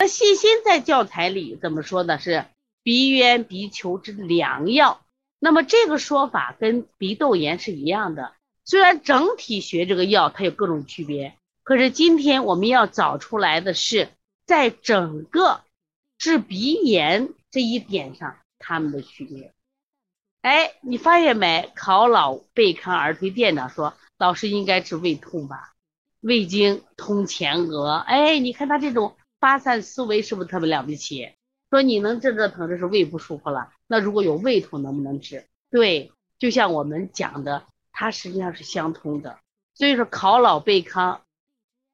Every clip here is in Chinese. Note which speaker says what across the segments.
Speaker 1: 那细心在教材里怎么说呢？是鼻渊鼻球之良药。那么这个说法跟鼻窦炎是一样的。虽然整体学这个药它有各种区别，可是今天我们要找出来的是在整个治鼻炎这一点上它们的区别。哎，你发现没？考老贝康儿推店长说，老师应该治胃痛吧？胃经通前额。哎，你看他这种。发散思维是不是特别了不起？说你能治这疼，这是胃不舒服了。那如果有胃痛，能不能治？对，就像我们讲的，它实际上是相通的。所以说考老贝康，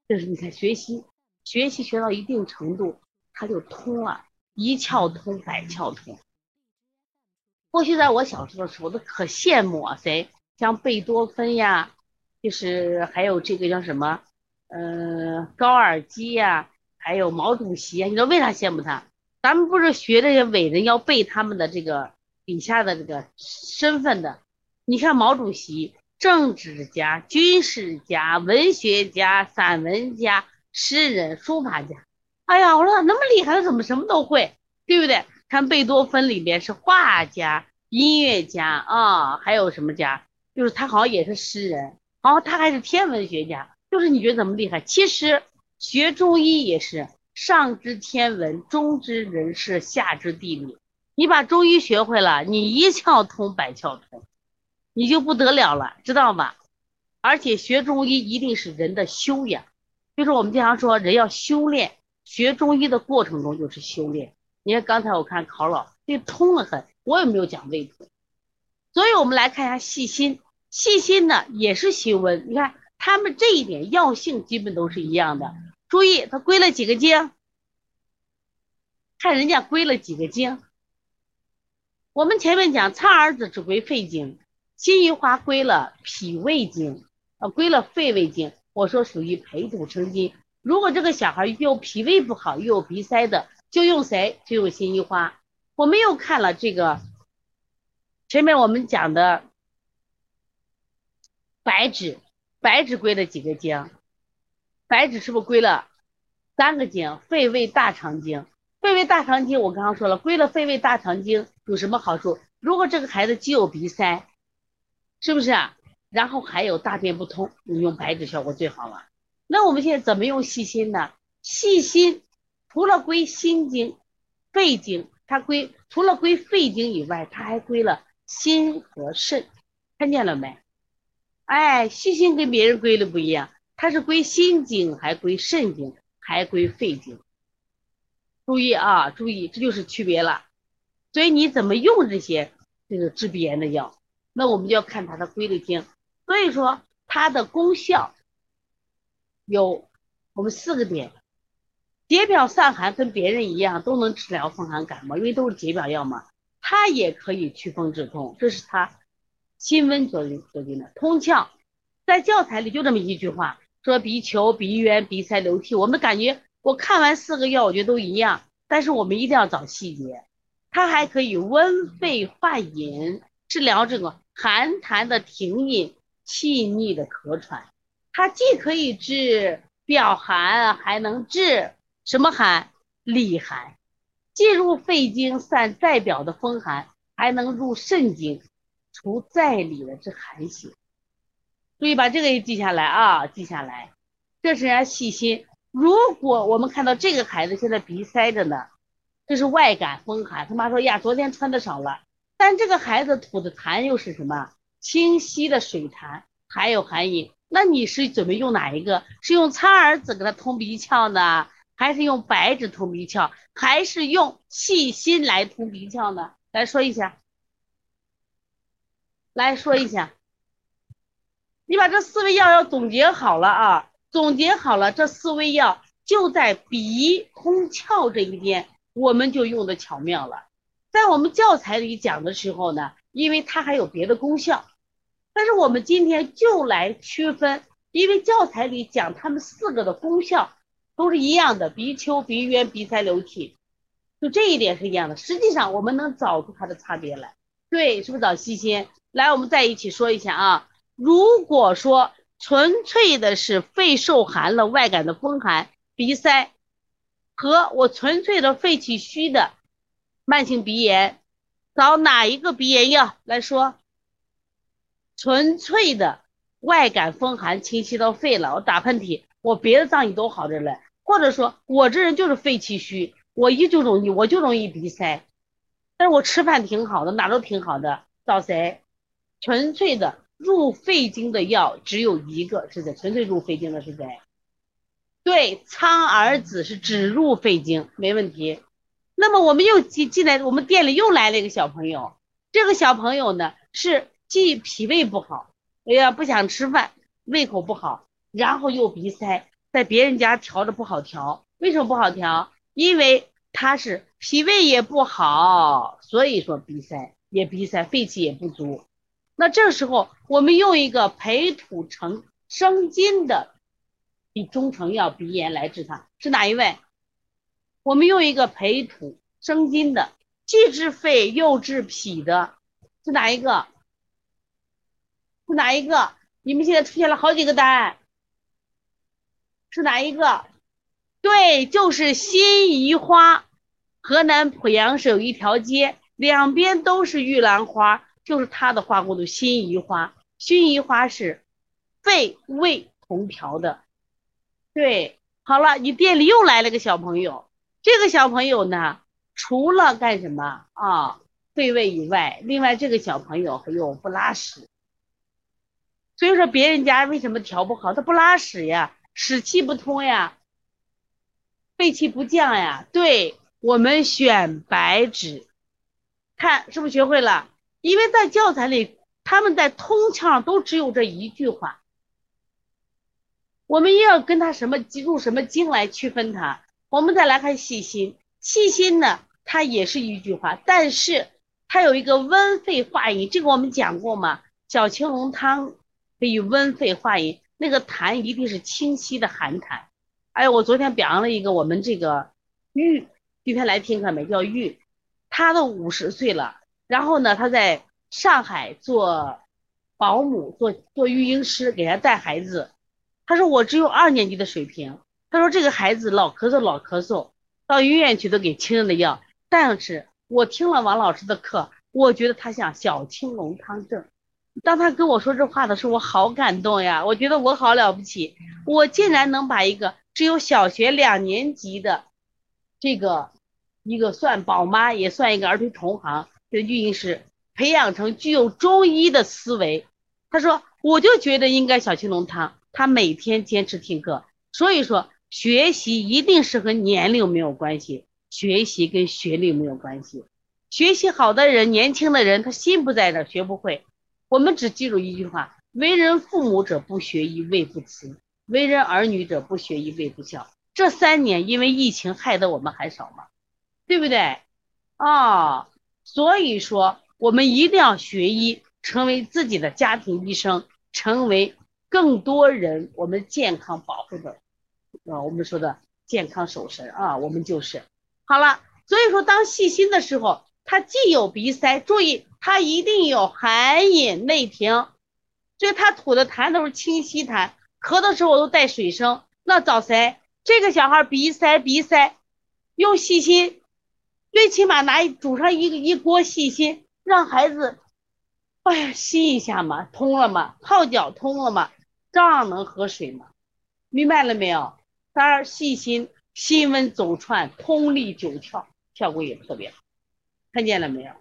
Speaker 1: 就是你看学习，学习学到一定程度，它就通了，一窍通百窍通。过去在我小时候的时候，都可羡慕啊，谁像贝多芬呀，就是还有这个叫什么，嗯，高尔基呀。还有毛主席，你知道为啥羡慕他？咱们不是学这些伟人要背他们的这个底下的这个身份的。你看毛主席，政治家、军事家、文学家、散文家、诗人、书法家。哎呀，我说那么厉害，他怎么什么都会，对不对？看贝多芬里边是画家、音乐家啊，还有什么家？就是他好像也是诗人，然后他还是天文学家。就是你觉得怎么厉害？其实。学中医也是上知天文，中知人事，下知地理。你把中医学会了，你一窍通百窍通，你就不得了了，知道吧？而且学中医一定是人的修养，就是我们经常说人要修炼，学中医的过程中就是修炼。你看刚才我看考老这通了很，我也没有讲胃痛，所以我们来看一下细心，细心呢也是行文，你看他们这一点药性基本都是一样的。注意，它归了几个经？看人家归了几个经。我们前面讲苍耳子只归肺经，金银花归了脾胃经，啊，归了肺胃经。我说属于培土生金。如果这个小孩又脾胃不好又有鼻塞的，就用谁？就用辛夷花。我们又看了这个前面我们讲的白芷，白芷归了几个经？白芷是不是归了三个经？肺胃大肠经，肺胃大肠经我刚刚说了，归了肺胃大肠经有什么好处？如果这个孩子既有鼻塞，是不是啊？然后还有大便不通，你用白芷效果最好了。那我们现在怎么用细心呢？细心除了归心经、肺经，它归除了归肺经以外，它还归了心和肾，看见了没？哎，细心跟别人归的不一样。它是归心经，还归肾经，还归肺经。注意啊，注意，这就是区别了。所以你怎么用这些这个治鼻炎的药，那我们就要看它的归的经。所以说它的功效有我们四个点：解表散寒，跟别人一样都能治疗风寒感冒，因为都是解表药嘛。它也可以祛风止痛，这是它辛温作用决定的。通窍，在教材里就这么一句话。说鼻球、鼻渊、鼻塞、流涕，我们感觉我看完四个药，我觉得都一样，但是我们一定要找细节。它还可以温肺化饮，治疗这个寒痰的停饮、气逆的咳喘。它既可以治表寒，还能治什么寒？里寒，既入肺经散在表的风寒，还能入肾经除在里的这寒邪。注意把这个也记下来啊，记下来，这是人家细心。如果我们看到这个孩子现在鼻塞着呢，这是外感风寒。他妈说呀，昨天穿的少了，但这个孩子吐的痰又是什么？清晰的水痰，还有寒饮。那你是准备用哪一个？是用苍耳子给他通鼻窍呢，还是用白芷通鼻窍，还是用细心来通鼻窍呢？来说一下，来说一下。你把这四味药要总结好了啊，总结好了，这四味药就在鼻通窍这一边，我们就用的巧妙了。在我们教材里讲的时候呢，因为它还有别的功效，但是我们今天就来区分，因为教材里讲它们四个的功效都是一样的，鼻丘、鼻渊、鼻塞、流涕，就这一点是一样的。实际上我们能找出它的差别来，对，是不是找细心？来，我们再一起说一下啊。如果说纯粹的是肺受寒了，外感的风寒、鼻塞，和我纯粹的肺气虚的慢性鼻炎，找哪一个鼻炎药来说？纯粹的外感风寒侵袭到肺了，我打喷嚏，我别的脏器都好着嘞，或者说我这人就是肺气虚，我一就容易我就容易鼻塞，但是我吃饭挺好的，哪都挺好的，找谁？纯粹的入肺经的药只有一个，是谁？纯粹入肺经的是谁？对，苍耳子是只入肺经，没问题。那么我们又进进来，我们店里又来了一个小朋友，这个小朋友呢是。既脾胃不好，哎呀不想吃饭，胃口不好，然后又鼻塞，在别人家调着不好调，为什么不好调？因为他是脾胃也不好，所以说鼻塞也鼻塞，肺气也不足。那这时候我们用一个培土成生津的比中成药鼻炎来治它，是哪一位？我们用一个培土生津的，既治肺又治脾的，是哪一个？是哪一个？你们现在出现了好几个答案，是哪一个？对，就是辛夷花。河南濮阳市有一条街，两边都是玉兰花，就是它的花骨朵辛夷花。辛夷花是肺胃同调的。对，好了，你店里又来了个小朋友，这个小朋友呢，除了干什么啊？肺胃以外，另外这个小朋友还有不拉屎。所以说别人家为什么调不好？他不拉屎呀，屎气不通呀，肺气不降呀。对我们选白芷，看是不是学会了？因为在教材里，他们在通窍都只有这一句话。我们要跟他什么入什么经来区分它。我们再来看细心，细心呢，它也是一句话，但是它有一个温肺化饮，这个我们讲过吗？小青龙汤。可以温肺化饮，那个痰一定是清晰的寒痰。哎，我昨天表扬了一个我们这个玉，今天来听课没？叫玉，他都五十岁了，然后呢，他在上海做保姆，做做育婴师，给人带孩子。他说我只有二年级的水平。他说这个孩子老咳嗽老咳嗽，到医院去都给清热的药。但是我听了王老师的课，我觉得他像小青龙汤症。当他跟我说这话的时候，我好感动呀！我觉得我好了不起，我竟然能把一个只有小学两年级的这个一个算宝妈，也算一个儿童同行的育婴师，培养成具有中医的思维。他说，我就觉得应该小青龙汤。他每天坚持听课，所以说学习一定是和年龄没有关系，学习跟学历没有关系。学习好的人，年轻的人，他心不在这，学不会。我们只记住一句话：为人父母者不学医，为不慈；为人儿女者不学医，为不孝。这三年因为疫情害得我们还少吗？对不对？啊，所以说我们一定要学医，成为自己的家庭医生，成为更多人我们健康保护的啊，我们说的健康守神啊，我们就是好了。所以说，当细心的时候。它既有鼻塞，注意它一定有寒饮内停，所以它吐的痰都是清晰痰，咳的时候我都带水声。那找谁？这个小孩鼻塞，鼻塞，用细心，最起码拿煮上一个一锅细心，让孩子，哎呀吸一下嘛，通了嘛，泡脚通了嘛，照样能喝水嘛，明白了没有？当然细心，心温走窜，通利九窍，效果也特别好。看见了没有？